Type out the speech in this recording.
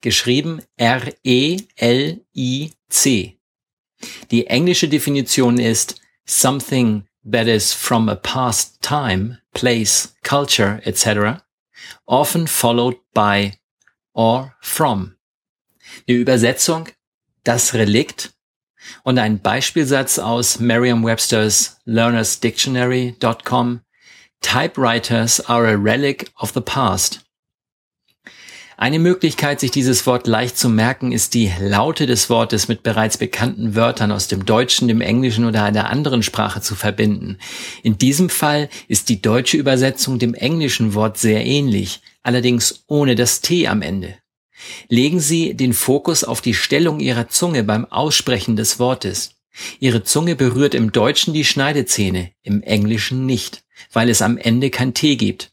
geschrieben R-E-L-I-C. Die englische Definition ist something that is from a past time, place, culture, etc., often followed by or from. Die Übersetzung das Relikt und ein Beispielsatz aus Merriam-Webster's learnersdictionary.com Typewriters are a relic of the past. Eine Möglichkeit, sich dieses Wort leicht zu merken, ist die Laute des Wortes mit bereits bekannten Wörtern aus dem Deutschen, dem Englischen oder einer anderen Sprache zu verbinden. In diesem Fall ist die deutsche Übersetzung dem englischen Wort sehr ähnlich, allerdings ohne das T am Ende. Legen Sie den Fokus auf die Stellung Ihrer Zunge beim Aussprechen des Wortes. Ihre Zunge berührt im Deutschen die Schneidezähne, im Englischen nicht weil es am Ende kein Tee gibt.